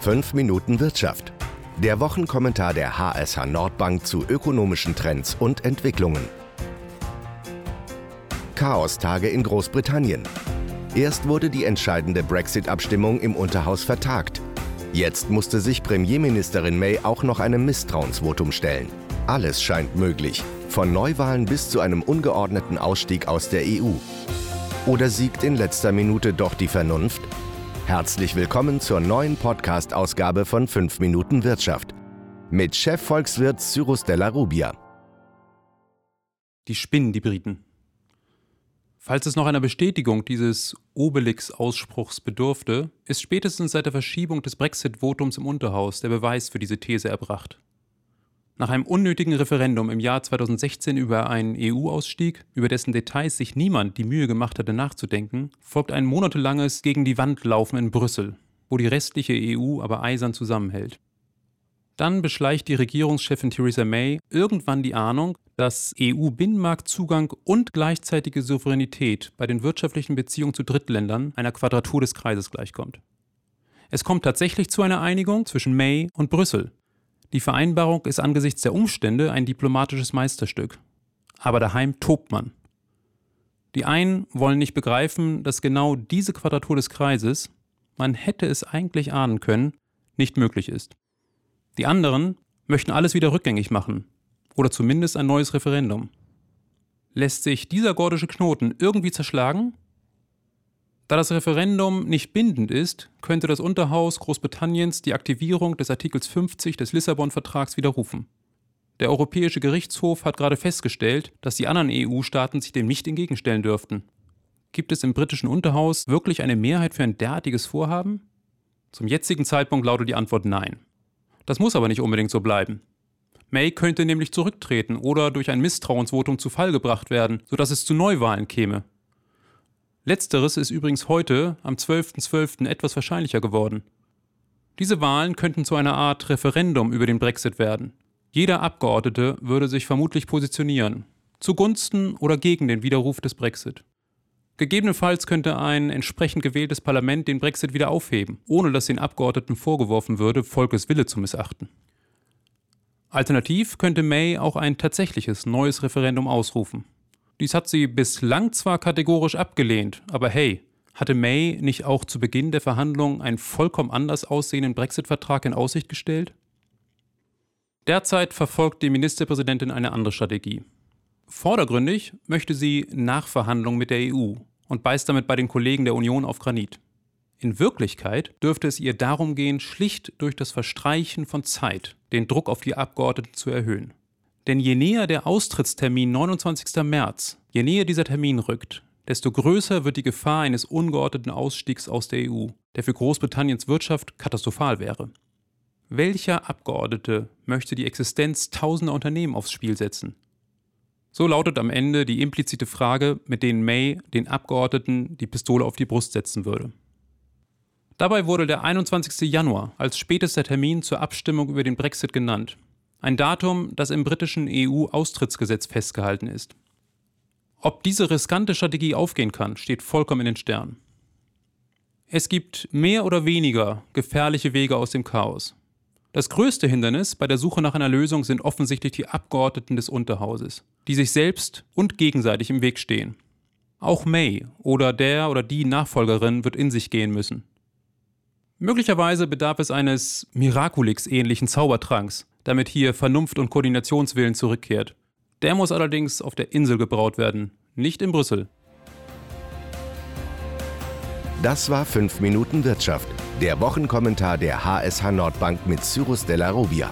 5 Minuten Wirtschaft. Der Wochenkommentar der HSH Nordbank zu ökonomischen Trends und Entwicklungen. Chaostage in Großbritannien. Erst wurde die entscheidende Brexit-Abstimmung im Unterhaus vertagt. Jetzt musste sich Premierministerin May auch noch einem Misstrauensvotum stellen. Alles scheint möglich, von Neuwahlen bis zu einem ungeordneten Ausstieg aus der EU. Oder siegt in letzter Minute doch die Vernunft? Herzlich willkommen zur neuen Podcast-Ausgabe von 5 Minuten Wirtschaft mit Chefvolkswirt Cyrus Della Rubia. Die spinnen, die Briten. Falls es noch einer Bestätigung dieses Obelix-Ausspruchs bedurfte, ist spätestens seit der Verschiebung des Brexit-Votums im Unterhaus der Beweis für diese These erbracht. Nach einem unnötigen Referendum im Jahr 2016 über einen EU-Ausstieg, über dessen Details sich niemand die Mühe gemacht hatte nachzudenken, folgt ein monatelanges Gegen die Wand laufen in Brüssel, wo die restliche EU aber eisern zusammenhält. Dann beschleicht die Regierungschefin Theresa May irgendwann die Ahnung, dass EU-Binnenmarktzugang und gleichzeitige Souveränität bei den wirtschaftlichen Beziehungen zu Drittländern einer Quadratur des Kreises gleichkommt. Es kommt tatsächlich zu einer Einigung zwischen May und Brüssel, die Vereinbarung ist angesichts der Umstände ein diplomatisches Meisterstück. Aber daheim tobt man. Die einen wollen nicht begreifen, dass genau diese Quadratur des Kreises, man hätte es eigentlich ahnen können, nicht möglich ist. Die anderen möchten alles wieder rückgängig machen oder zumindest ein neues Referendum. Lässt sich dieser gordische Knoten irgendwie zerschlagen? Da das Referendum nicht bindend ist, könnte das Unterhaus Großbritanniens die Aktivierung des Artikels 50 des Lissabon-Vertrags widerrufen. Der Europäische Gerichtshof hat gerade festgestellt, dass die anderen EU-Staaten sich dem nicht entgegenstellen dürften. Gibt es im britischen Unterhaus wirklich eine Mehrheit für ein derartiges Vorhaben? Zum jetzigen Zeitpunkt lautet die Antwort Nein. Das muss aber nicht unbedingt so bleiben. May könnte nämlich zurücktreten oder durch ein Misstrauensvotum zu Fall gebracht werden, sodass es zu Neuwahlen käme. Letzteres ist übrigens heute, am 12.12., .12., etwas wahrscheinlicher geworden. Diese Wahlen könnten zu einer Art Referendum über den Brexit werden. Jeder Abgeordnete würde sich vermutlich positionieren, zugunsten oder gegen den Widerruf des Brexit. Gegebenenfalls könnte ein entsprechend gewähltes Parlament den Brexit wieder aufheben, ohne dass den Abgeordneten vorgeworfen würde, Volkes Wille zu missachten. Alternativ könnte May auch ein tatsächliches neues Referendum ausrufen. Dies hat sie bislang zwar kategorisch abgelehnt, aber hey, hatte May nicht auch zu Beginn der Verhandlungen einen vollkommen anders aussehenden Brexit-Vertrag in Aussicht gestellt? Derzeit verfolgt die Ministerpräsidentin eine andere Strategie. Vordergründig möchte sie Nachverhandlungen mit der EU und beißt damit bei den Kollegen der Union auf Granit. In Wirklichkeit dürfte es ihr darum gehen, schlicht durch das Verstreichen von Zeit den Druck auf die Abgeordneten zu erhöhen. Denn je näher der Austrittstermin 29. März, je näher dieser Termin rückt, desto größer wird die Gefahr eines ungeordneten Ausstiegs aus der EU, der für Großbritanniens Wirtschaft katastrophal wäre. Welcher Abgeordnete möchte die Existenz tausender Unternehmen aufs Spiel setzen? So lautet am Ende die implizite Frage, mit denen May den Abgeordneten die Pistole auf die Brust setzen würde. Dabei wurde der 21. Januar als spätester Termin zur Abstimmung über den Brexit genannt, ein Datum, das im britischen EU-Austrittsgesetz festgehalten ist. Ob diese riskante Strategie aufgehen kann, steht vollkommen in den Sternen. Es gibt mehr oder weniger gefährliche Wege aus dem Chaos. Das größte Hindernis bei der Suche nach einer Lösung sind offensichtlich die Abgeordneten des Unterhauses, die sich selbst und gegenseitig im Weg stehen. Auch May oder der oder die Nachfolgerin wird in sich gehen müssen. Möglicherweise bedarf es eines Miraculix-ähnlichen Zaubertranks, damit hier Vernunft und Koordinationswillen zurückkehrt. Der muss allerdings auf der Insel gebraut werden, nicht in Brüssel. Das war 5 Minuten Wirtschaft, der Wochenkommentar der HSH Nordbank mit Cyrus Della Rubia.